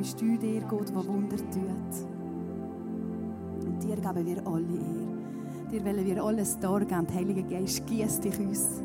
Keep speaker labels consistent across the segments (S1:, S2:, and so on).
S1: bist du der Gott, der Wunder tut. Und dir geben wir alle Ehre. Dir wollen wir alles dargeben. Heiliger Geist, gieß dich uns.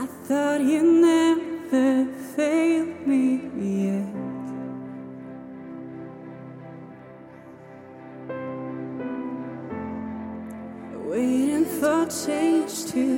S1: I thought you never failed me yet. Waiting for change to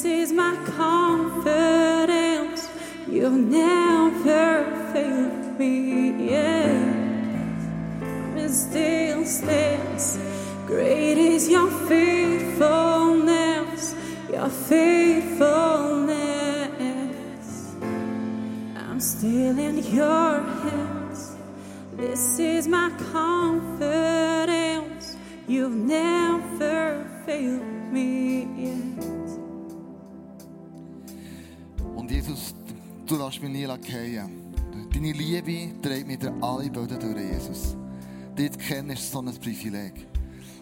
S1: This is my confidence. You've never failed me yet. It still stands. Great is your faithfulness, your faithfulness. I'm still in your hands. This is my confidence. You've never failed
S2: du lässt mich nie fallen. Deine Liebe trägt mich durch alle Böden durch, Jesus. Dich zu kennen ist so ein Privileg.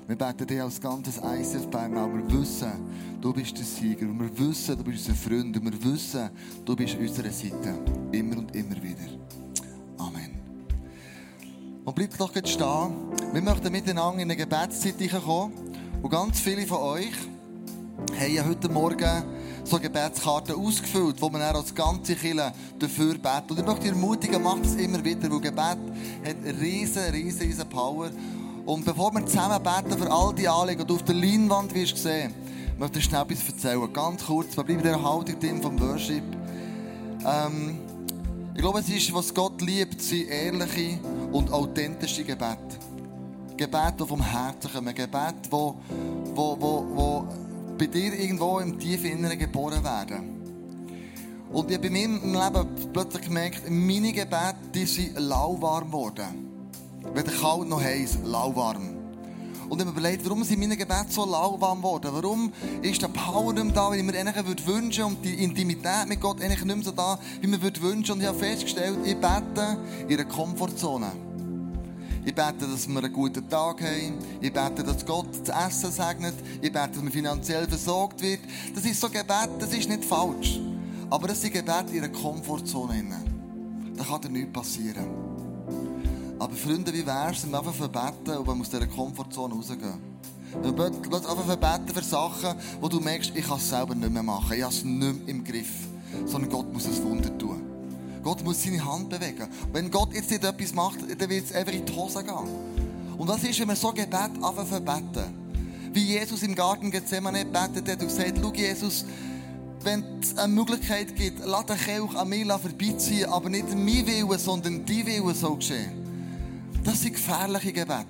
S2: Wir beten dich als ganzes ICF Bern, aber wir wissen, du bist der Sieger. Und wir wissen, du bist unser Freund. Und wir wissen, du bist an unserer Seite. Immer und immer wieder. Amen. Und bleibt doch jetzt stehen. Wir möchten miteinander in eine Gebetszeit kommen. Und ganz viele von euch haben ja heute Morgen so Gebetskarten ausgefüllt, wo man dann als ganze Kirche dafür betet. Und ich möchte dich ermutigen, macht es immer wieder, weil Gebet hat riesen, riesen, riesen Power. Und bevor wir zusammen beten für all die Anliegen, und du auf der Leinwand wirst sehen, möchte ich schnell etwas erzählen. Ganz kurz, wir bleiben in dieser Haltung drin vom Worship. Ähm, ich glaube, es ist, was Gott liebt, sind ehrliche und authentische Gebete. Gebet, die vom Herzen kommen. Gebet, wo, wo, wo, wo bei dir irgendwo im tiefen Inneren geboren werden. Und ich habe mir im Leben plötzlich gemerkt, meine Gebete, die sind lauwarm geworden. Weder kalt noch heiß, lauwarm. Und ich habe überlegt, warum sind meine Gebete so lauwarm geworden? Warum ist der Power nicht da, wie ich mir eigentlich würde wünschen und die Intimität mit Gott eigentlich nicht mehr so da, wie ich mir würde wünschen? Und ich habe festgestellt, ich bete in einer Komfortzone. Ich bete, dass wir einen guten Tag haben. Ich bete, dass Gott das Essen segnet. Ich bete, dass man finanziell versorgt wird. Das ist so Gebet, das ist nicht falsch. Aber es sind Gebete in einer Komfortzone. Da kann dir nichts passieren. Aber Freunde, wie wär's, wenn wir einfach verbeten und wir aus dieser Komfortzone rausgehen? Wenn wir einfach verbeten für Sachen, wo du merkst, ich kann es selber nicht mehr machen. Ich habe es nicht mehr im Griff. Sondern Gott muss ein Wunder tun. Gott muss seine Hand bewegen. Wenn Gott jetzt nicht etwas macht, dann wird es einfach in die Hose gehen. Und was ist, wenn wir so Gebet einfach verbeten? Wie Jesus im Garten Gethsemane betet hat und gesagt, schau Jesus, wenn es eine Möglichkeit gibt, lass den Kelch an mir vorbeiziehen, aber nicht mein Wille, sondern dein Wille soll geschehen. Das sind gefährliche Gebete.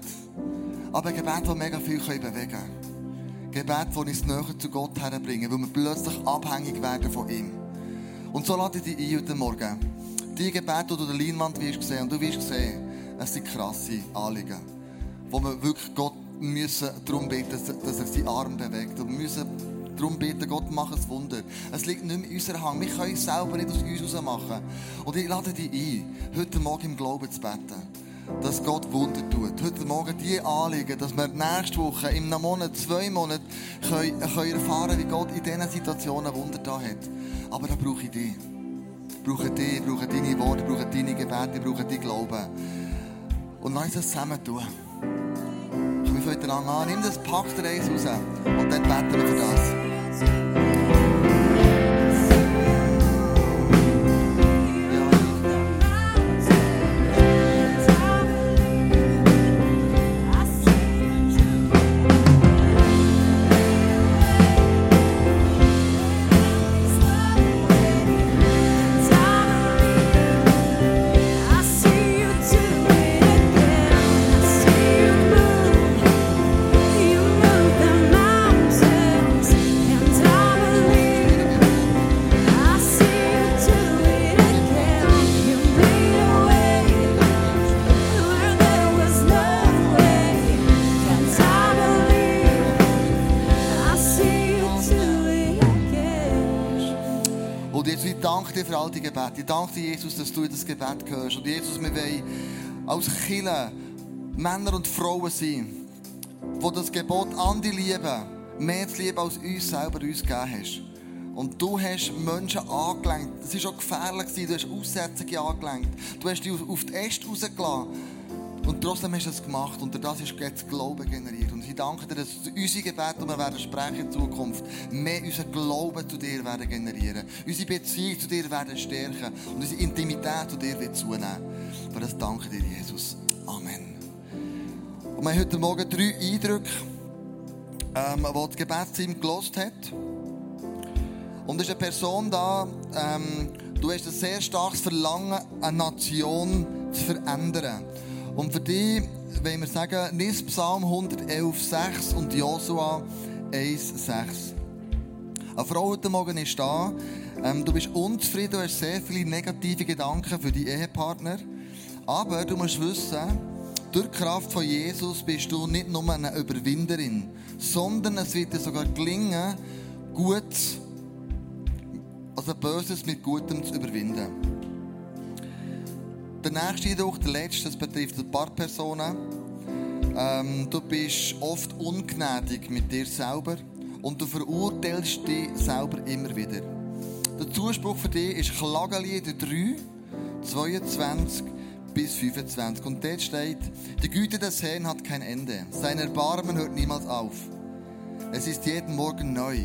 S2: Aber Gebete, die mega viel bewegen können. Gebete, die uns näher zu Gott herbringen, weil wir plötzlich abhängig werden von ihm. Und so lade ich dich ein heute Morgen. Die Gebete, die du der Leinwand wirst sehen, und du wirst sehen, es sind krasse Anliegen, wo wir wirklich Gott müssen darum beten, dass er seinen Arm bewegt. Und wir müssen darum beten, Gott, mach ein Wunder. Es liegt nicht mehr in unserer Hand. Wir können es selber nicht aus uns heraus machen. Und ich lade dich ein, heute Morgen im Glauben zu beten dass Gott Wunder tut. Heute Morgen die Anliegen, dass wir nächste Woche, in einem Monat, zwei Monaten, können, können erfahren, wie Gott in diesen Situationen Wunder da hat. Aber da brauche ich dich. Ich brauche dich, ich brauche deine Worte, ich brauche deine Gebete, ich brauche dein Glauben. Und lass uns das zusammen tun. Komm, wir fangen an. Nimm das Pakt Reis raus. Und dann beten wir für das. Gebete. Ich danke dir, Jesus, dass du in das Gebet gehörst. Und Jesus, wir wollen als Kinder Männer und Frauen sein, die das Gebot an die lieben, mehr zu lieben, als uns selber uns gegeben hast. Und du hast Menschen angelenkt. Das war auch gefährlich. Du hast Aussetzungen angelenkt. Du hast dich auf die Äste rausgelassen. Und trotzdem hast du es gemacht und das ist jetzt Glaube generiert. Danke dir, dass unsere Gebete, die wir werden sprechen in Zukunft, mehr unseren Glauben zu dir werden generieren. Unsere Beziehung zu dir werden stärken und unsere Intimität zu dir wird zunehmen. Für das danke dir, Jesus. Amen. Und wir haben heute Morgen drei Eindrücke, ähm, die das Gebetsteam gelost hat. Und es ist eine Person da, ähm, du hast ein sehr starkes Verlangen, eine Nation zu verändern. Und für dich wollen wir sagen, nimm Psalm 111,6 und Josua 1,6. Eine Frau heute Morgen ist da. Ähm, du bist unzufrieden, du hast sehr viele negative Gedanken für die Ehepartner. Aber du musst wissen, durch die Kraft von Jesus bist du nicht nur eine Überwinderin, sondern es wird dir sogar gelingen, gut, also Böses mit Gutem zu überwinden. Der nächste Eindruck, der letzte, das betrifft ein paar Personen. Ähm, du bist oft ungnädig mit dir selber und du verurteilst dich selber immer wieder. Der Zuspruch für dich ist Klagelieder 3, 22 bis 25. Und dort steht, die Güte des Herrn hat kein Ende. Sein Erbarmen hört niemals auf. Es ist jeden Morgen neu.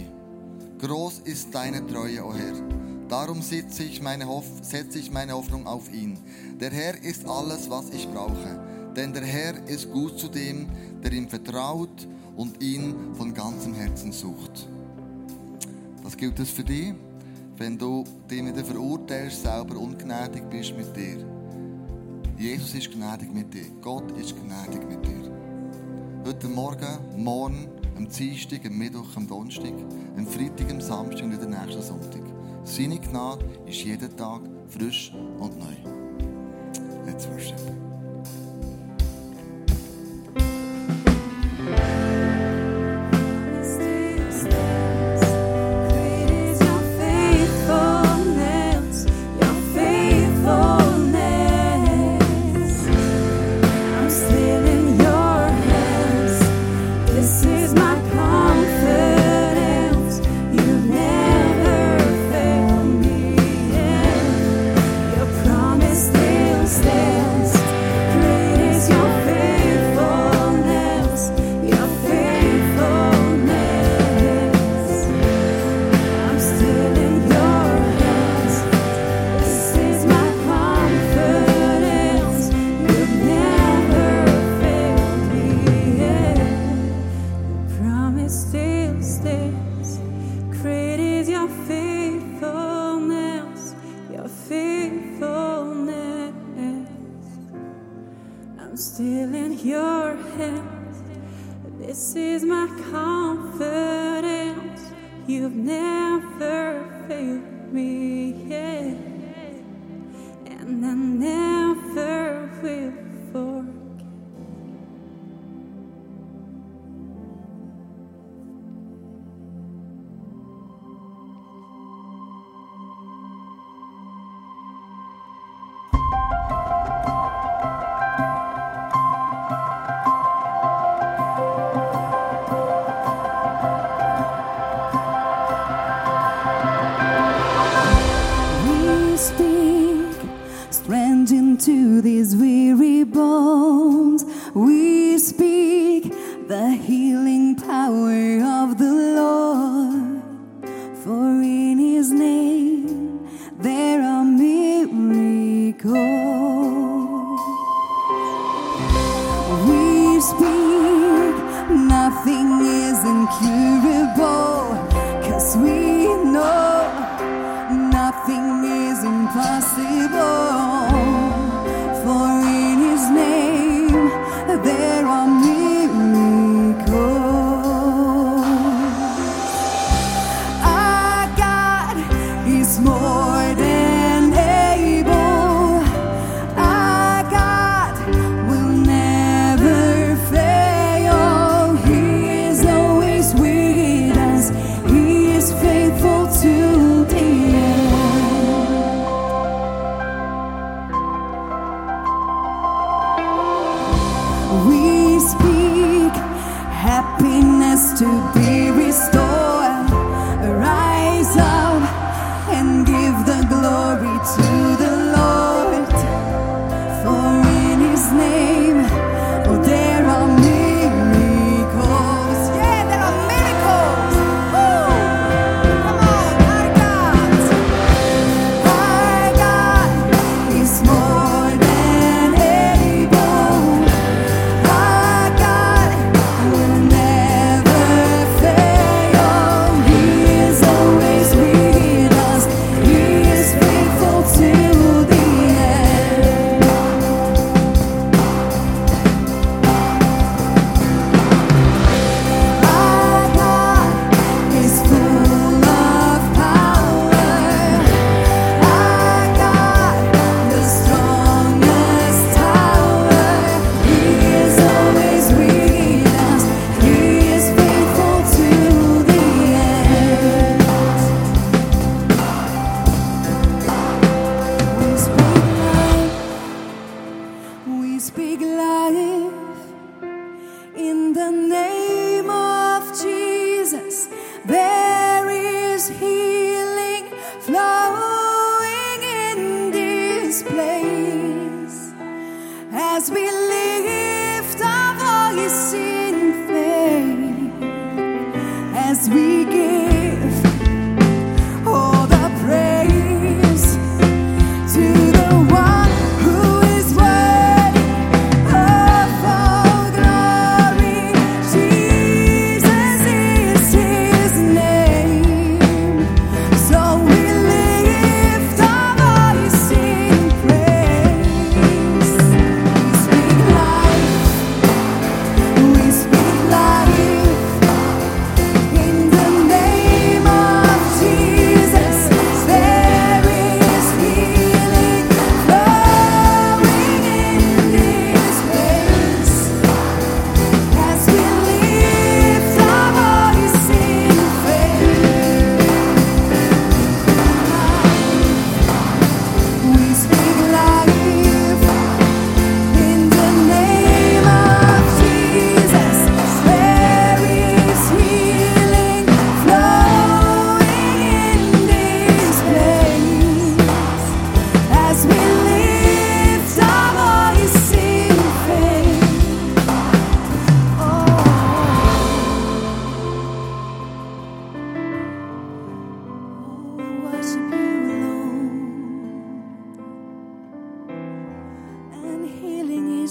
S2: Groß ist deine Treue, o oh Herr. Darum setze ich, meine Hoffnung auf ihn. Der Herr ist alles, was ich brauche. Denn der Herr ist gut zu dem, der ihm vertraut und ihn von ganzem Herzen sucht. Was gilt es für dich, wenn du dich wieder verurteilst, selber ungnädig bist mit dir? Jesus ist gnädig mit dir. Gott ist gnädig mit dir. Heute Morgen, morgen, am Dienstag, am Mittwoch, am Donnerstag, am Freitag, am Samstag und den nächsten Sonntag. Seine Gnade ist jeden Tag frisch und neu. Let's worship.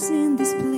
S1: in this
S3: place.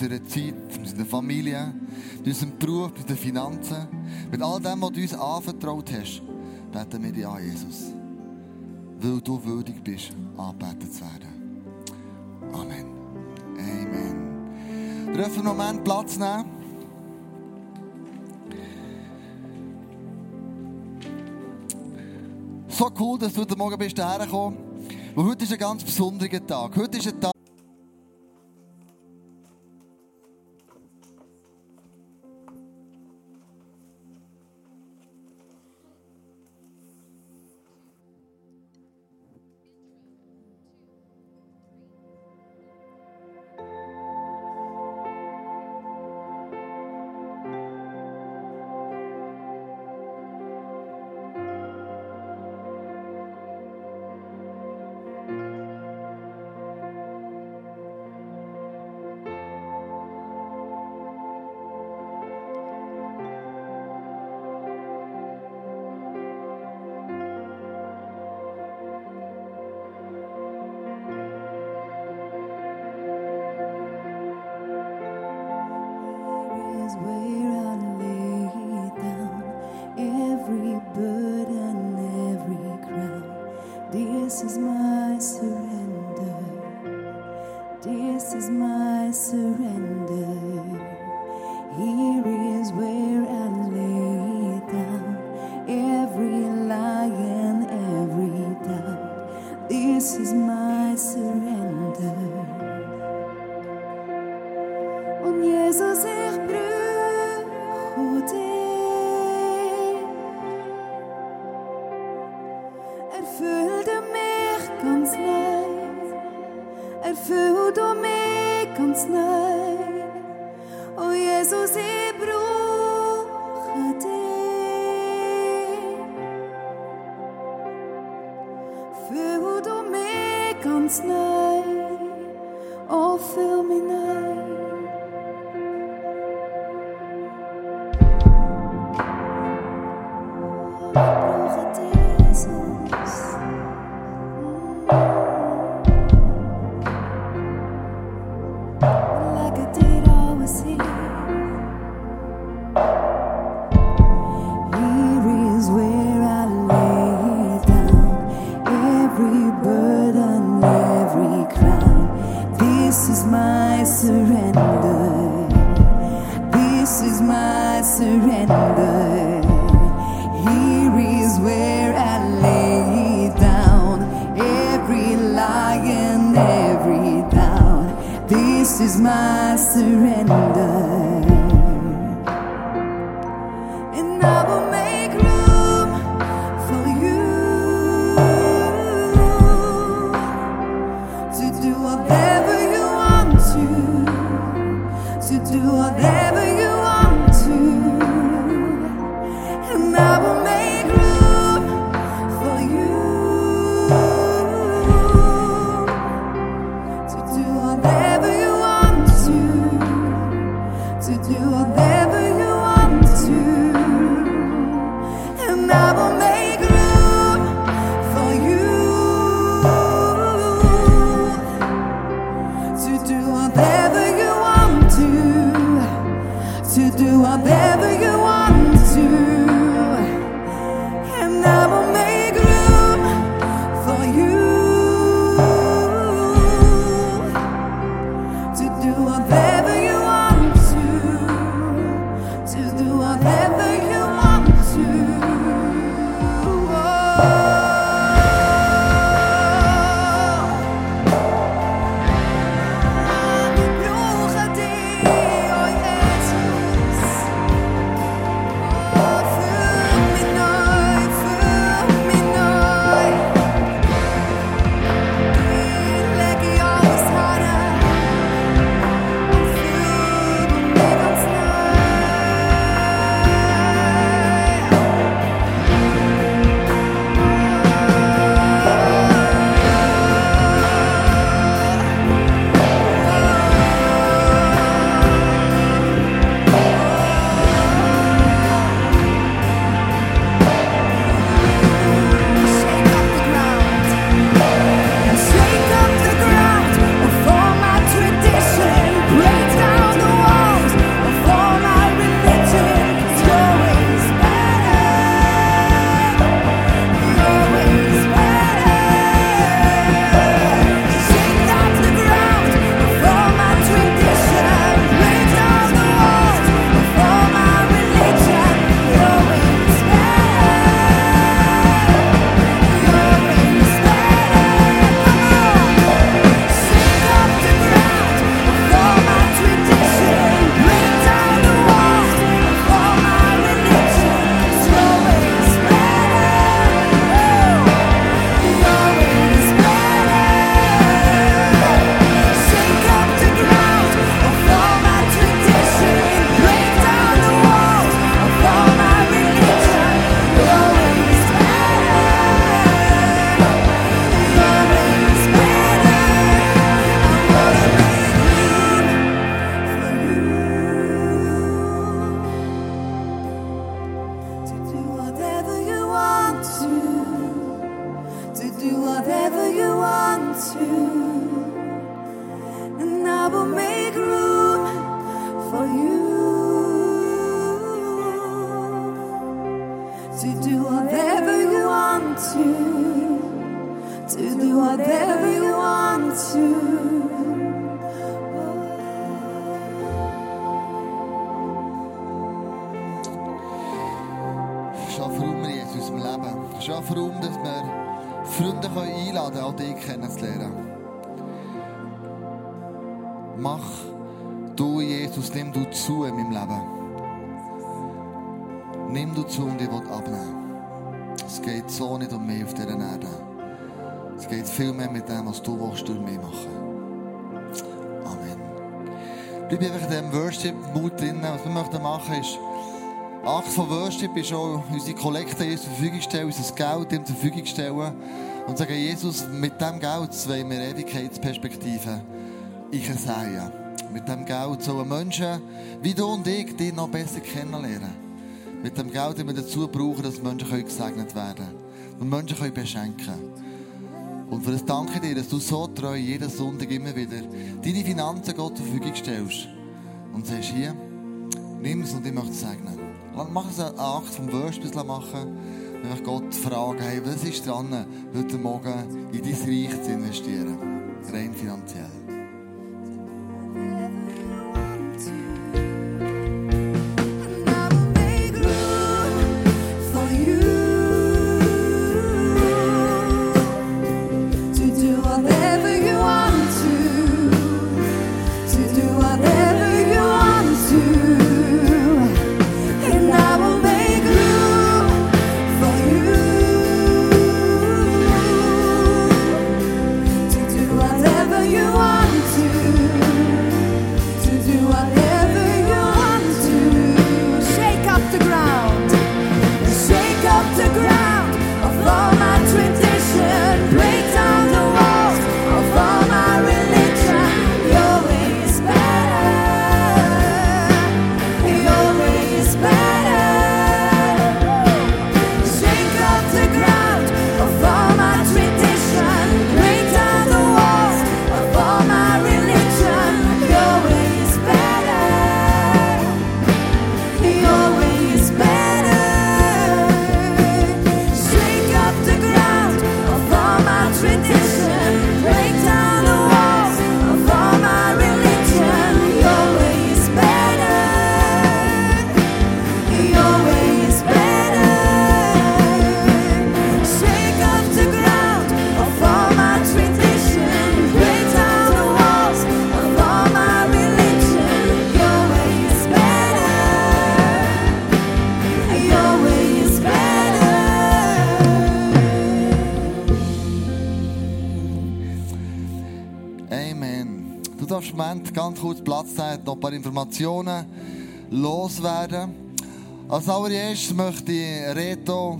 S2: unserer Zeit, mit unserer Familie, mit unserem Beruf, mit unseren Finanzen, mit all dem, was du uns anvertraut hast, beten wir dich an, Jesus. Weil du würdig bist, anbetet zu werden. Amen. Amen. Dürfen wir einen Moment Platz nehmen? So cool, dass du heute Morgen bist hergekommen bist. Weil heute ist ein ganz besonderer Tag. Heute ist ein Tag,
S3: This is my surrender. Surrender. to do whatever you want to, to do whatever you want to.
S2: Schaff Raum, dass wir Freunde einladen können, auch dich kennenzulernen. Mach du, Jesus, nimm du zu in meinem Leben. Nimm du zu und ich will abnehmen. Es geht so nicht um mich auf dieser Erde. Es geht viel mehr mit dem, was du willst durch mich machen. Amen. Bleib einfach in diesem Worship-Mut drin. Was wir möchten machen ist, Akt von Worship ist auch unsere Kollekte Jesus zur Verfügung stellen, unser Geld ihm zur Verfügung stellen und sagen, Jesus, mit diesem Geld wollen wir Ewigkeitsperspektive ich sehen. Mit dem Geld sollen Menschen wie du und ich dich noch besser kennenlernen. Mit dem Geld, das wir dazu brauchen, dass Menschen gesegnet werden können. Und Menschen können beschenken Und für das danke dir, dass du so treu jeden Sonntag immer wieder deine Finanzen Gott zur Verfügung stellst. Und sagst, hier, nimm es und ich möchte es segnen. Mach es einen Akt vom Worship machen. Wenn ich Gott fragen, hey, was ist dran, heute Morgen in dein Reich zu investieren? Rein finanziell. Informationen loswerden. Als allererstes möchte ich Reto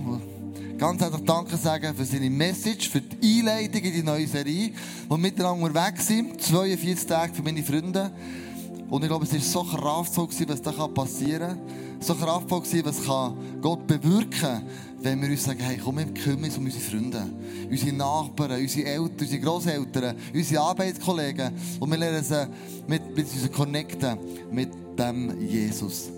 S2: ganz herzlich Danke sagen für seine Message, für die Einleitung in die neue Serie, wo miteinander unterwegs sind. 42 Tage für meine Freunde. Und ich glaube, es war so kraftvoll, was da passieren kann. So kraftvoll, was Gott bewirken kann, wenn wir uns sagen, hey, komm, wir kümmern uns um unsere Freunde, unsere Nachbarn, unsere Eltern, unsere Großeltern, unsere Arbeitskollegen. Und wir lernen sie mit, mit uns connecten mit dem Jesus.